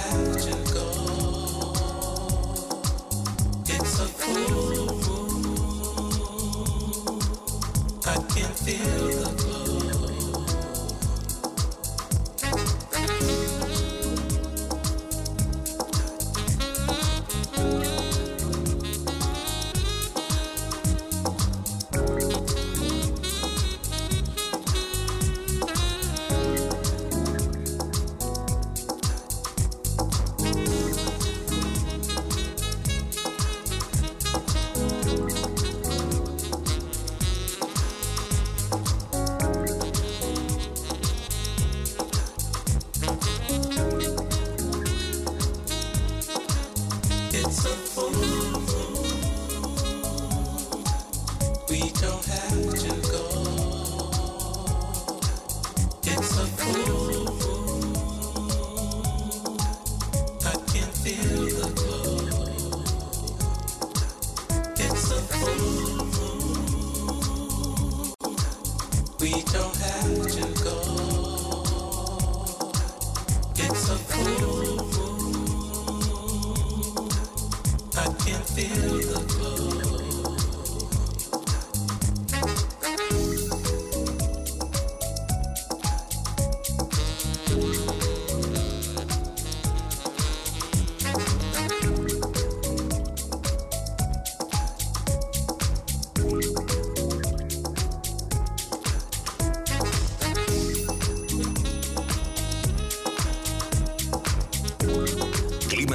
have to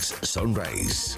Sunrise.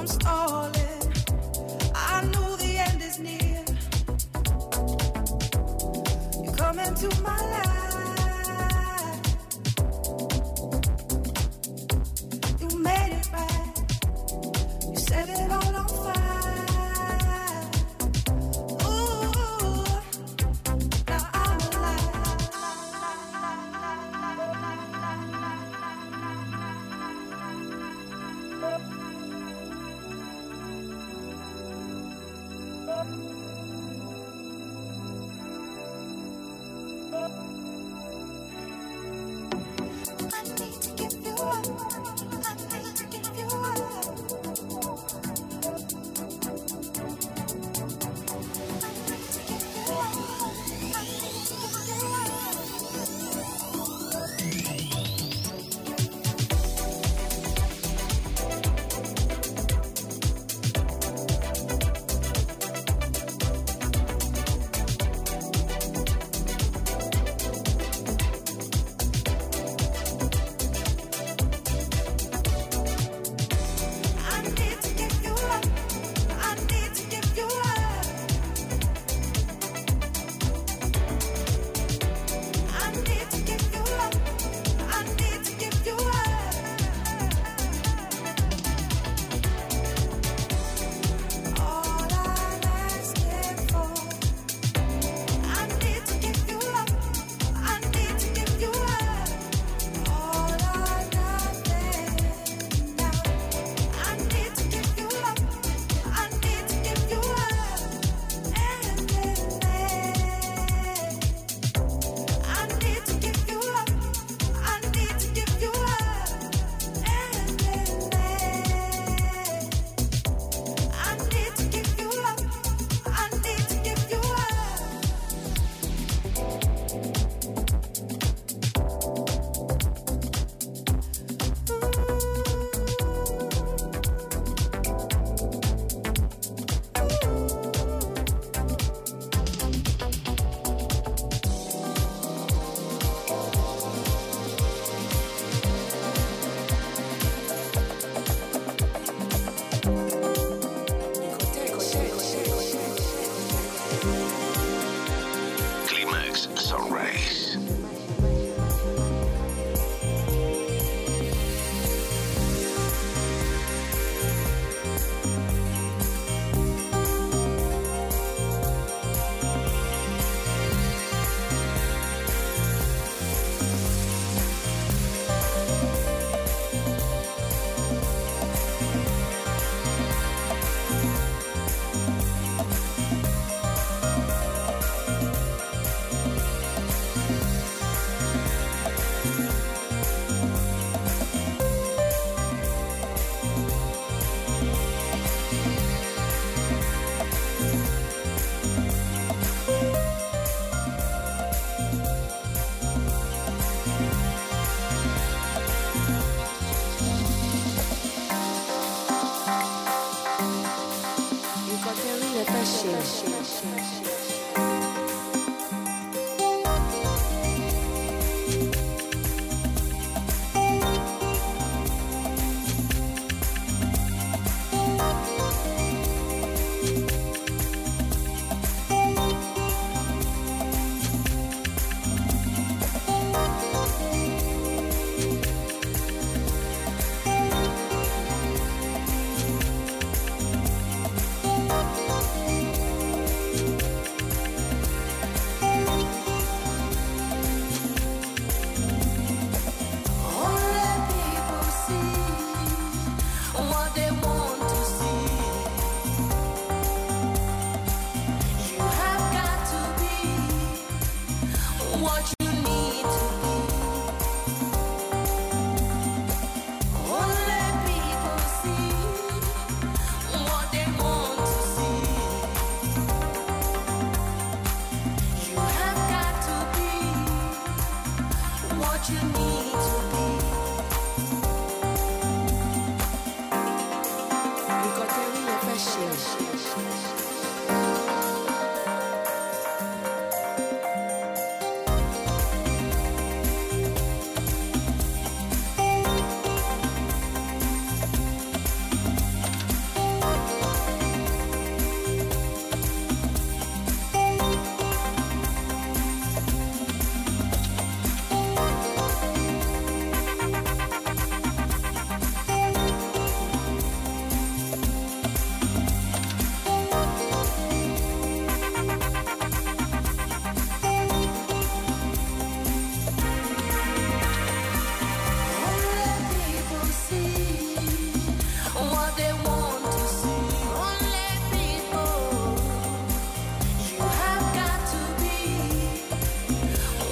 I'm star.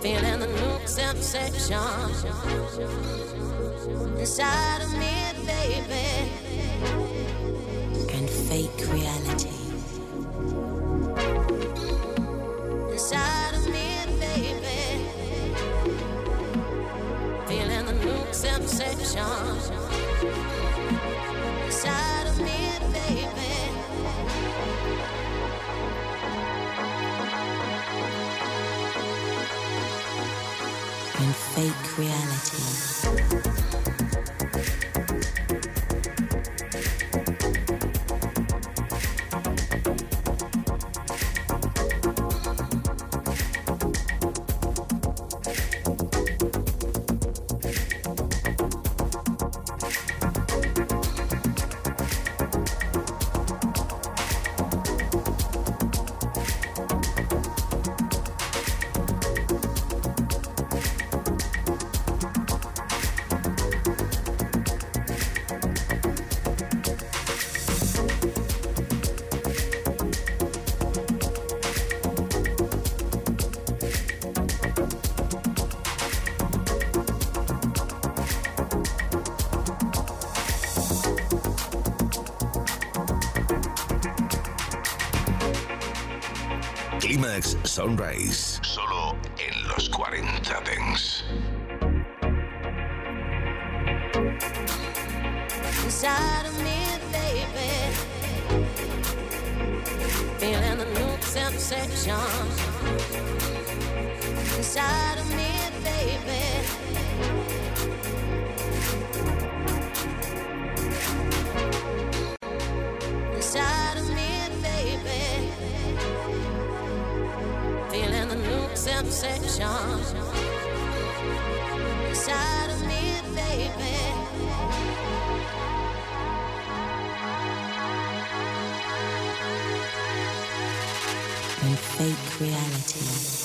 feeling the nooks and inside of me, baby, and fake reality. Inside of me, baby, feeling the and inside. Sunrise. Solo inside of me, baby. Fake reality.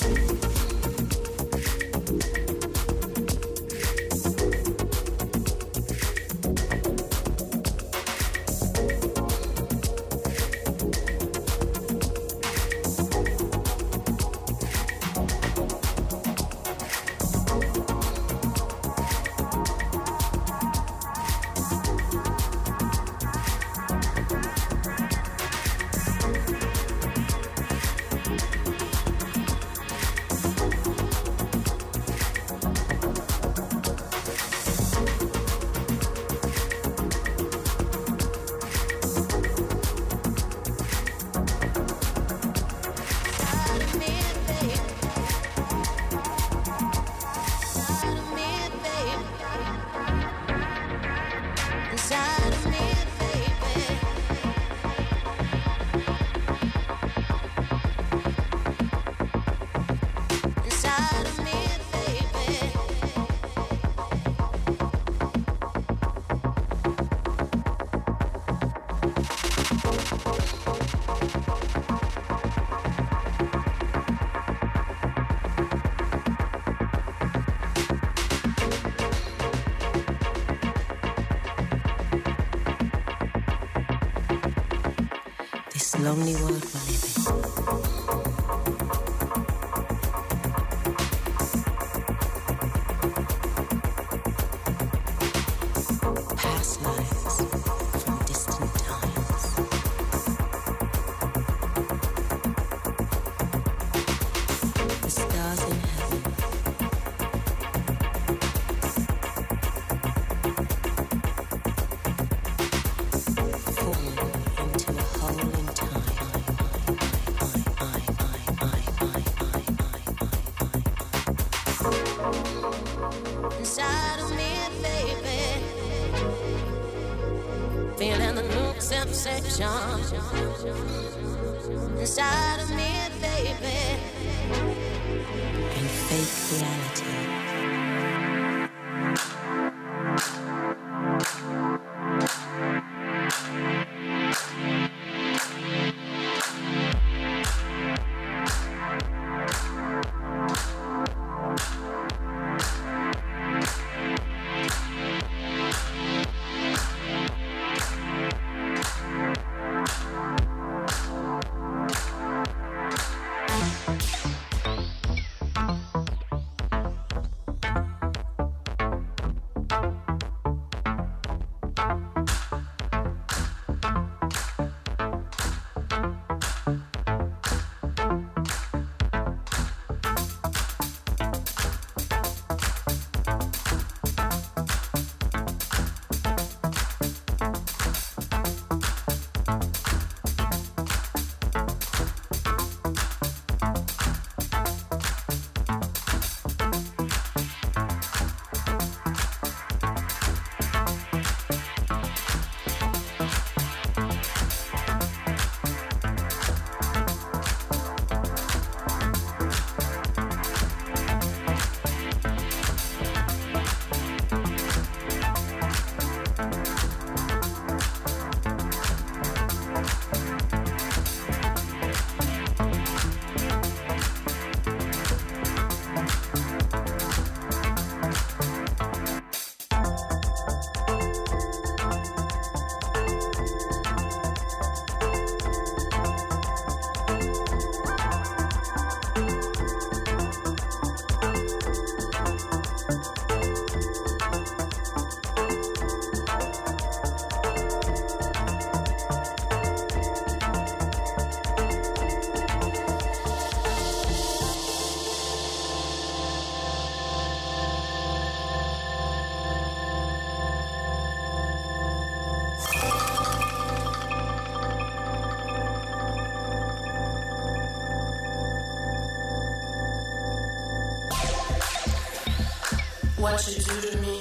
What you do to me.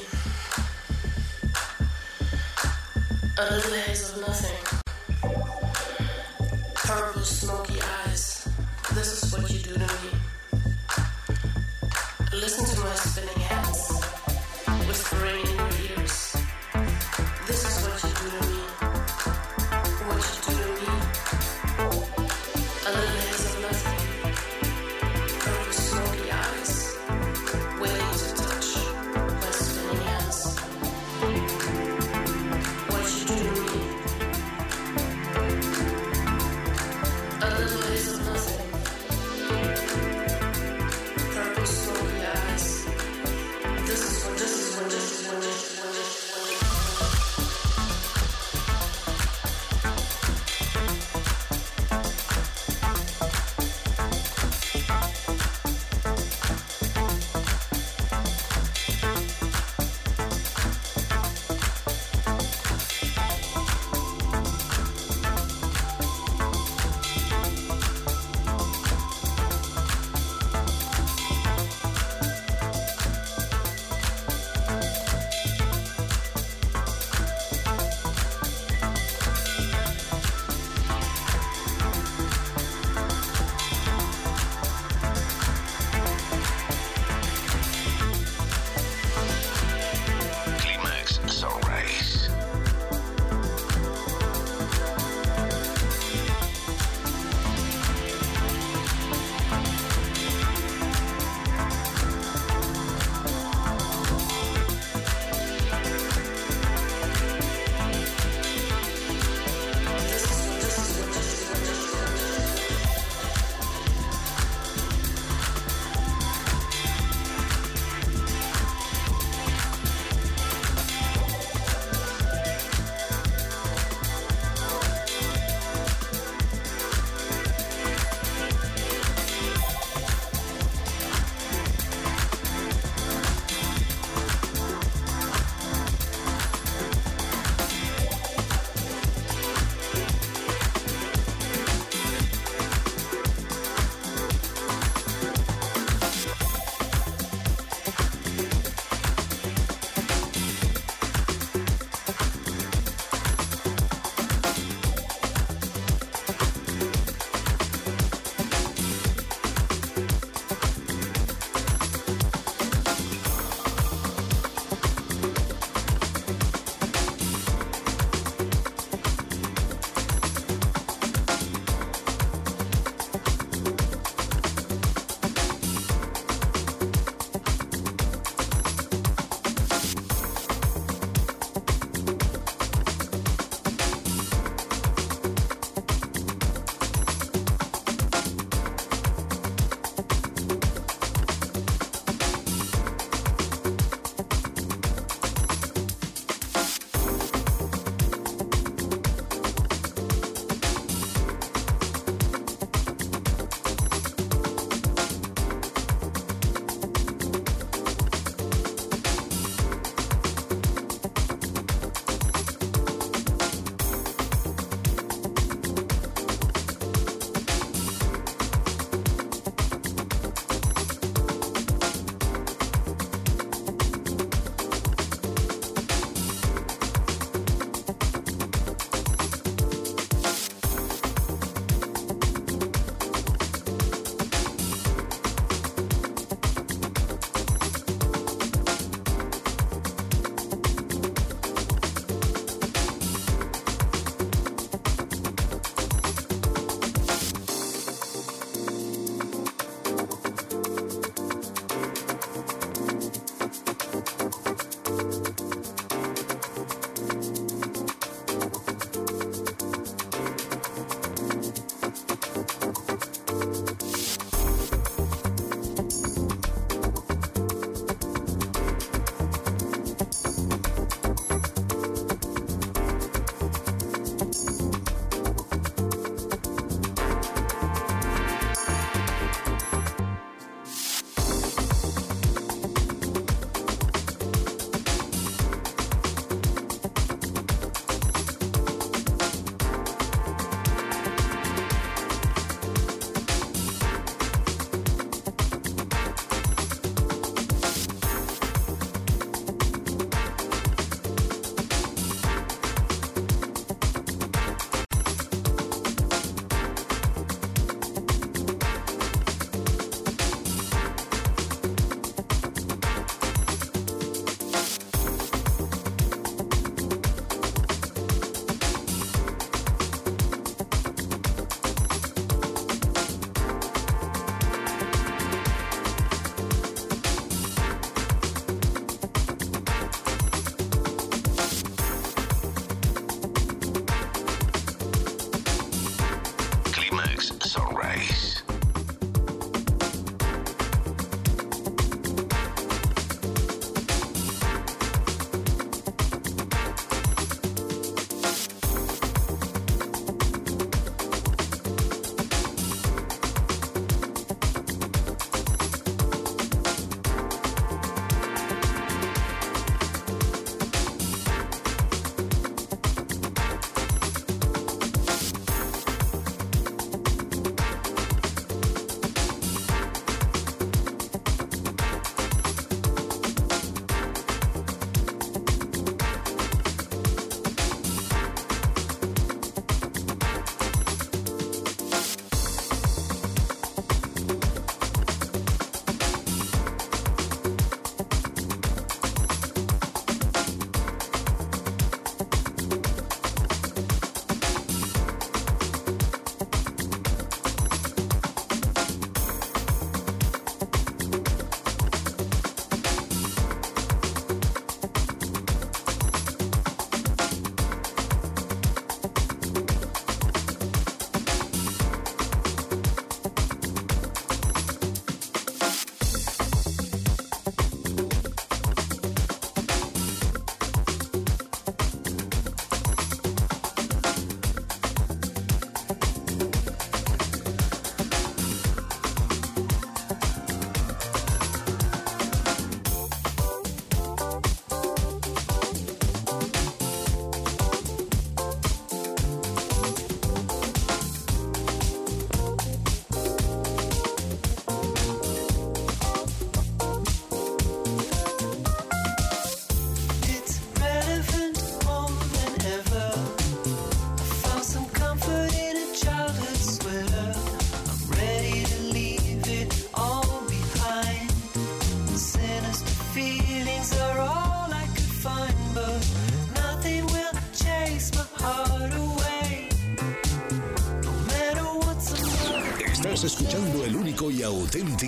A little